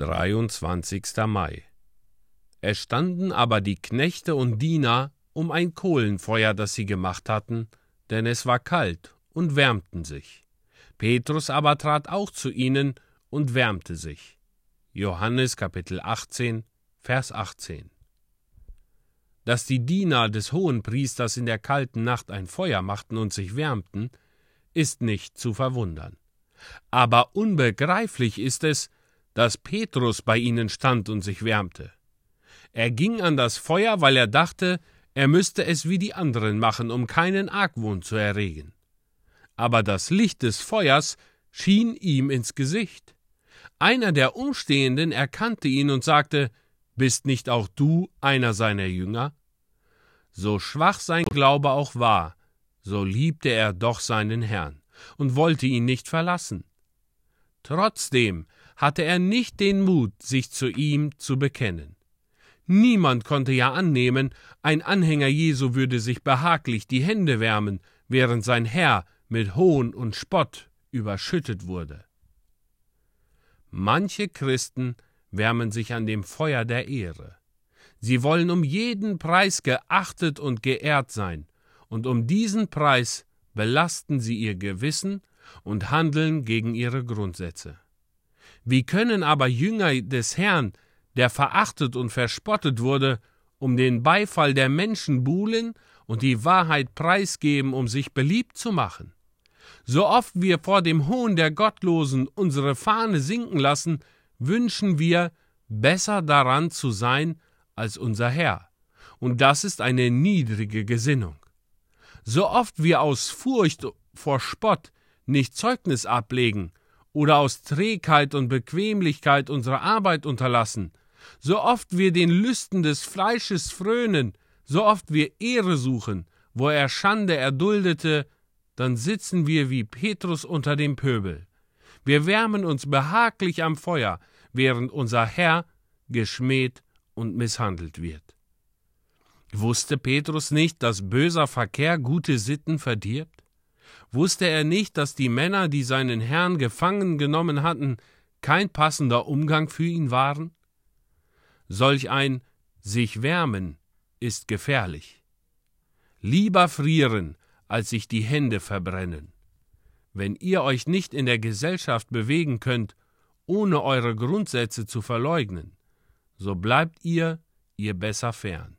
23. Mai. Es standen aber die Knechte und Diener um ein Kohlenfeuer, das sie gemacht hatten, denn es war kalt, und wärmten sich. Petrus aber trat auch zu ihnen und wärmte sich. Johannes Kapitel 18, Vers 18. Dass die Diener des Hohenpriesters in der kalten Nacht ein Feuer machten und sich wärmten, ist nicht zu verwundern. Aber unbegreiflich ist es, dass Petrus bei ihnen stand und sich wärmte. Er ging an das Feuer, weil er dachte, er müsste es wie die anderen machen, um keinen Argwohn zu erregen. Aber das Licht des Feuers schien ihm ins Gesicht. Einer der Umstehenden erkannte ihn und sagte, Bist nicht auch du einer seiner Jünger? So schwach sein Glaube auch war, so liebte er doch seinen Herrn und wollte ihn nicht verlassen. Trotzdem hatte er nicht den Mut, sich zu ihm zu bekennen. Niemand konnte ja annehmen, ein Anhänger Jesu würde sich behaglich die Hände wärmen, während sein Herr mit Hohn und Spott überschüttet wurde. Manche Christen wärmen sich an dem Feuer der Ehre. Sie wollen um jeden Preis geachtet und geehrt sein, und um diesen Preis belasten sie ihr Gewissen und handeln gegen ihre Grundsätze. Wie können aber Jünger des Herrn, der verachtet und verspottet wurde, um den Beifall der Menschen buhlen und die Wahrheit preisgeben, um sich beliebt zu machen? So oft wir vor dem Hohn der Gottlosen unsere Fahne sinken lassen, wünschen wir, besser daran zu sein als unser Herr. Und das ist eine niedrige Gesinnung. So oft wir aus Furcht vor Spott nicht Zeugnis ablegen, oder aus Trägheit und Bequemlichkeit unsere Arbeit unterlassen, so oft wir den Lüsten des Fleisches frönen, so oft wir Ehre suchen, wo er Schande erduldete, dann sitzen wir wie Petrus unter dem Pöbel. Wir wärmen uns behaglich am Feuer, während unser Herr geschmäht und misshandelt wird. Wusste Petrus nicht, dass böser Verkehr gute Sitten verdirbt? Wusste er nicht, dass die Männer, die seinen Herrn gefangen genommen hatten, kein passender Umgang für ihn waren? Solch ein sich wärmen ist gefährlich. Lieber frieren, als sich die Hände verbrennen. Wenn ihr euch nicht in der Gesellschaft bewegen könnt, ohne eure Grundsätze zu verleugnen, so bleibt ihr ihr besser fern.